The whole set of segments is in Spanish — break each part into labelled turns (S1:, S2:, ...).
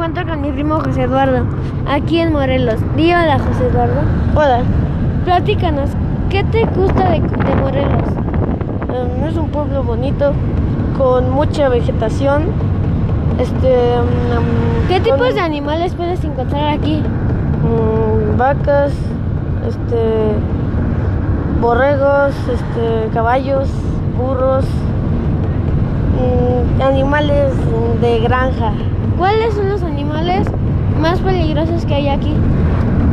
S1: encuentro con mi primo José Eduardo, aquí en Morelos. Di hola, José Eduardo.
S2: Hola,
S1: Platícanos, ¿qué te gusta de, de Morelos?
S2: em, es un pueblo bonito con mucha vegetación. Este, em,
S1: ¿Qué
S2: con,
S1: tipos de animales puedes encontrar aquí?
S2: mm, vacas, este, borregos, este, caballos, burros, mm, animales de granja,
S1: ¿Cuáles son los animales más peligrosos que hay aquí?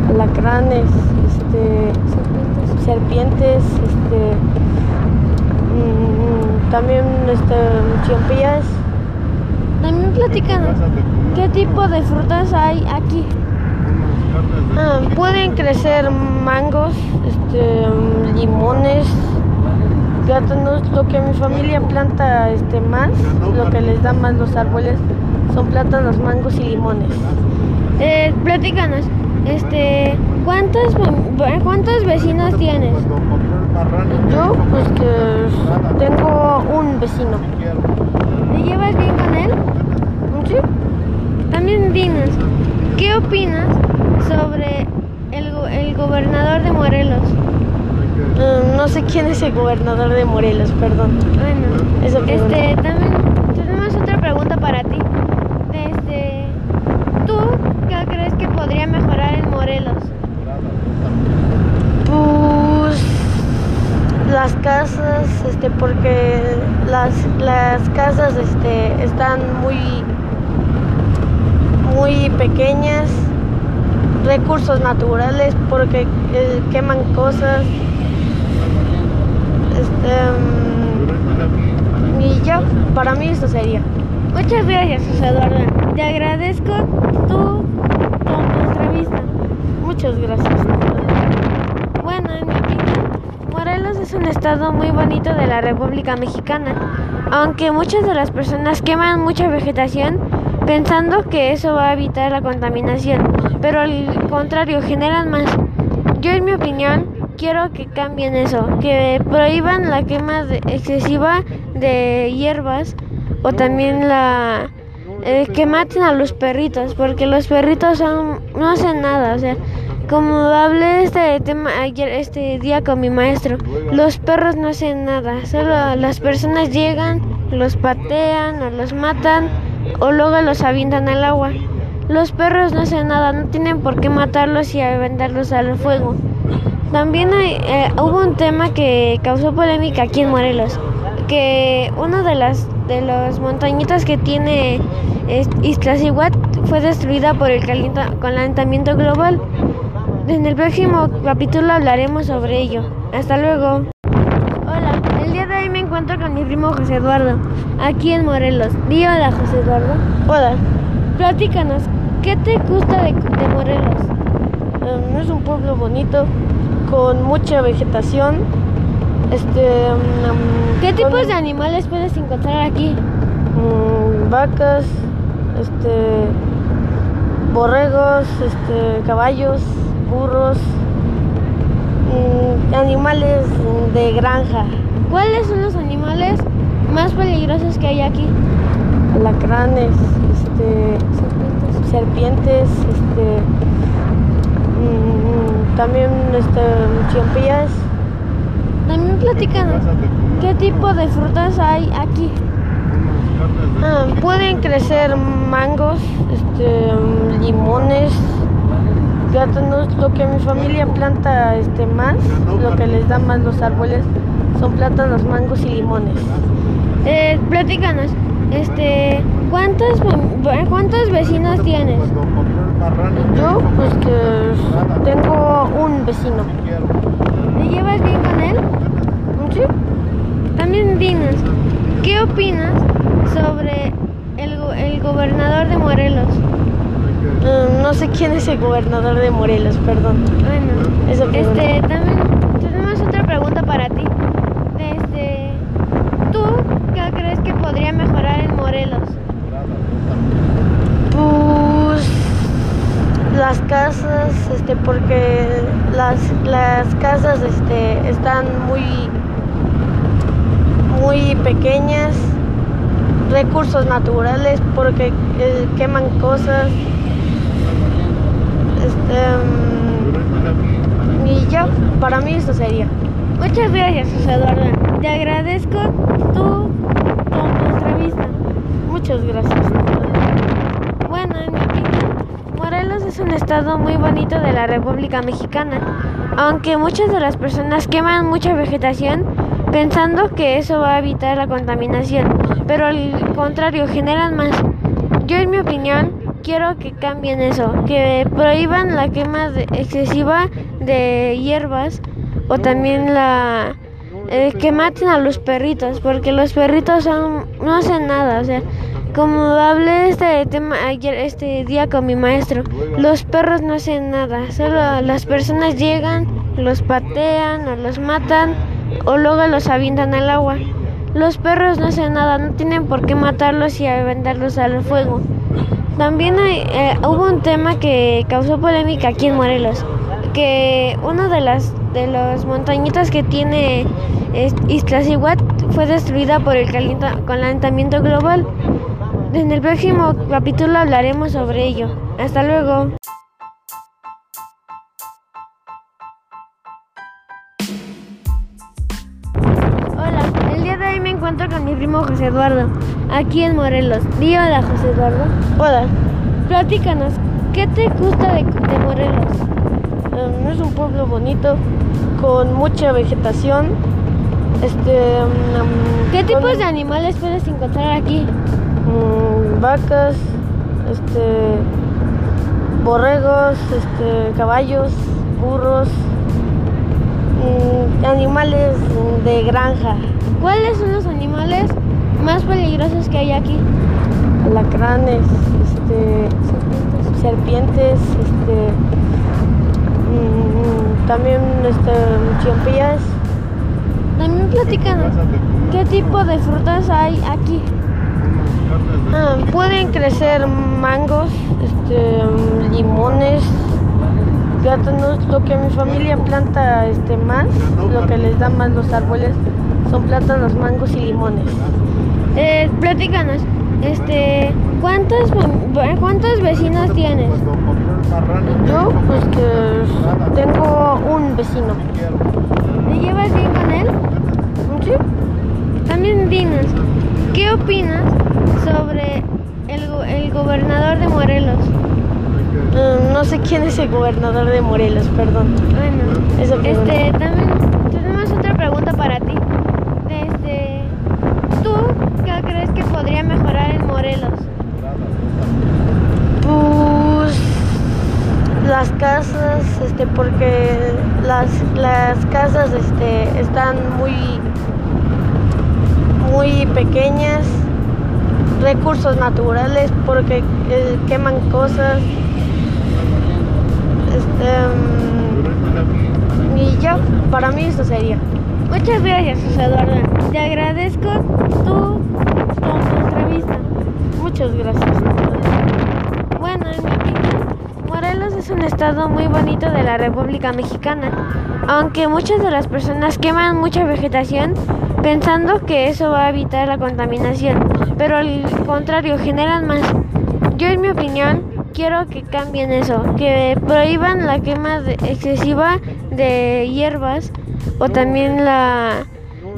S2: alacranes, este,
S1: Serpientes.
S2: serpientes, este, mm, también este, chimpías.
S1: También platícanos, ¿qué tipo de frutas hay aquí?
S2: Ah, pueden crecer mangos, este, mm, limones, plátanos. Lo que mi familia planta este, más, lo que les da más los árboles, son plátanos, mangos y limones.
S1: Eh, platícanos, este, ¿cuántos, ¿cuántos vecinos tienes?
S2: Yo, pues que tengo un vecino.
S1: ¿Te llevas bien con él?
S2: ¿Sí?
S1: También dinos, ¿qué opinas sobre el, go- el gobernador de Morelos?
S2: Eh, no sé quién es el gobernador de Morelos, perdón.
S1: Bueno,
S2: Eso
S1: este, también tenemos otra pregunta para ti. Este, ¿tú qué crees que podría mejorar en Morelos?
S2: Pues las casas, este, porque las, las casas este, están muy, muy pequeñas, recursos naturales porque eh, queman cosas. Este, mm, y ya, para mí eso sería.
S1: Muchas gracias, José Eduardo. Te agradezco tu, tu entrevista.
S2: Muchas gracias.
S1: Bueno, en mi opinión, Morelos es un estado muy bonito de la República Mexicana, aunque muchas de las personas queman mucha vegetación pensando que eso va a evitar la contaminación, pero al contrario, generan más. Yo en mi opinión quiero que cambien eso, que prohíban la quema excesiva de hierbas o también la eh, que maten a los perritos, porque los perritos no hacen nada, o sea, como hablé este tema ayer este día con mi maestro, los perros no hacen nada, solo las personas llegan, los patean o los matan o luego los avientan al agua. Los perros no hacen nada, no tienen por qué matarlos y aventarlos al fuego. También eh, hubo un tema que causó polémica aquí en Morelos, que una de las de las montañitas que tiene Iztaccíhuatl fue destruida por el calentamiento global. En el próximo capítulo hablaremos sobre ello. Hasta luego. Hola, el día de hoy me encuentro con mi primo José Eduardo, aquí en Morelos. Di hola, José Eduardo.
S2: Hola,
S1: Platícanos, ¿qué te gusta de, de Morelos?
S2: em, es un pueblo bonito con mucha vegetación. Este, mm,
S1: ¿Qué
S2: con,
S1: tipos de animales puedes encontrar aquí?
S2: mm, vacas, este, borregos, este, caballos, burros, mm, animales de granja,
S1: ¿Cuáles son los animales más peligrosos que hay aquí?
S2: alacranes, este,
S1: Serpientes.
S2: serpientes, este, mm, también este, chimpías.
S1: También platícanos, ¿qué tipo de frutas hay aquí?
S2: Ah, pueden crecer mangos, este, mm, limones, plátanos. Lo que mi familia planta este, más, lo que les da más los árboles, son plátanos, mangos y limones.
S1: Eh, platícanos, este, ¿cuántos, ¿cuántos vecinos tienes?
S2: Yo, pues que tengo un vecino.
S1: ¿Te llevas bien con él?
S2: ¿Sí?
S1: También dinos, ¿qué opinas sobre el, go- el gobernador de Morelos?
S2: Eh, no sé quién es el gobernador de Morelos, perdón.
S1: Bueno,
S2: Eso
S1: este, también tenemos otra pregunta para ti. Este, ¿tú qué crees que podría mejorar en Morelos?
S2: Pues las casas, este, porque las, las casas este, están muy, muy pequeñas, recursos naturales porque eh, queman cosas. Este, mm, y ya, para mí eso sería.
S1: Muchas gracias, José Eduardo. Te agradezco tu, tu entrevista.
S2: Muchas gracias.
S1: Bueno, en mi opinión, Morelos es un estado muy bonito de la República Mexicana, aunque muchas de las personas queman mucha vegetación pensando que eso va a evitar la contaminación, pero al contrario, generan más. Yo en mi opinión quiero que cambien eso, que prohíban la quema excesiva de hierbas o también la eh, que maten a los perritos, porque los perritos son no hacen nada, o sea, como hablé este tema ayer este día con mi maestro, los perros no hacen nada, solo las personas llegan, los patean o los matan o luego los avientan al agua. Los perros no hacen nada, no tienen por qué matarlos y aventarlos al fuego. También hay, eh, hubo un tema que causó polémica aquí en Morelos, que una de las de las montañitas que tiene Iztaccíhuatl fue destruida por el calentamiento global. En el próximo capítulo hablaremos sobre ello. Hasta luego. Hola, el día de hoy me encuentro con mi primo José Eduardo, aquí en Morelos. Di hola, José Eduardo.
S2: Hola,
S1: Platícanos, ¿qué te gusta de, de Morelos?
S2: em, es un pueblo bonito con mucha vegetación. Este, mm,
S1: ¿Qué
S2: con,
S1: tipos de animales puedes encontrar aquí?
S2: mm, vacas, este, borregos, este, caballos, burros, mm, animales de granja,
S1: ¿Cuáles son los animales más peligrosos que hay aquí?
S2: alacranes, este, serpientes, este, mm, también este, chimpías,
S1: También platícanos, ¿qué tipo de frutas hay aquí?
S2: Ah, pueden crecer mangos, este, limones, plátanos, lo que mi familia planta este, más, lo que les da más los árboles son plátanos, mangos y limones.
S1: Eh, platícanos, este, ¿cuántos, ¿cuántos vecinos tienes?
S2: Yo pues que tengo un vecino.
S1: ¿Te llevas bien con él?
S2: ¿Sí?
S1: También dinos, ¿qué opinas sobre el, go- el gobernador de Morelos?
S2: Mm, no sé quién es el gobernador de Morelos, perdón.
S1: Bueno,
S2: Eso
S1: este, también tenemos otra pregunta para ti. Este, ¿tú qué crees que podría mejorar en Morelos?
S2: Pues las casas, este, porque las, las casas este, están muy, muy pequeñas, recursos naturales porque eh, queman cosas. Este, mm, y ya, para mí eso sería.
S1: Muchas gracias, Eduardo. Te agradezco tu, tu entrevista.
S2: Muchas gracias.
S1: Bueno, en mi opinión, Morelos es un estado muy de la República Mexicana, aunque muchas de las personas queman mucha vegetación pensando que eso va a evitar la contaminación, pero al contrario, generan más. Yo en mi opinión quiero que cambien eso, que prohíban la quema excesiva de hierbas o también la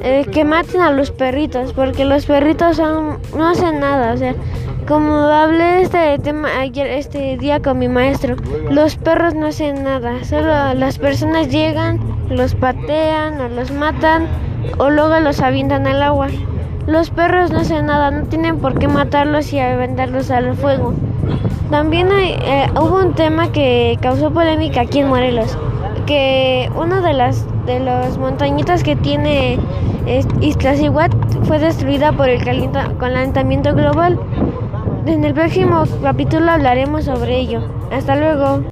S1: eh, que maten a los perritos, porque los perritos no hacen nada, o sea, como hablé este tema ayer este día con mi maestro, los perros no hacen nada, solo las personas llegan, los patean o los matan o luego los avientan al agua. Los perros no hacen nada, no tienen por qué matarlos y aventarlos al fuego. También eh, hubo un tema que causó polémica aquí en Morelos, que una de las de las montañitas que tiene es- Iztaccíhuatl fue destruida por el calentamiento global. En el próximo capítulo hablaremos sobre ello. Hasta luego.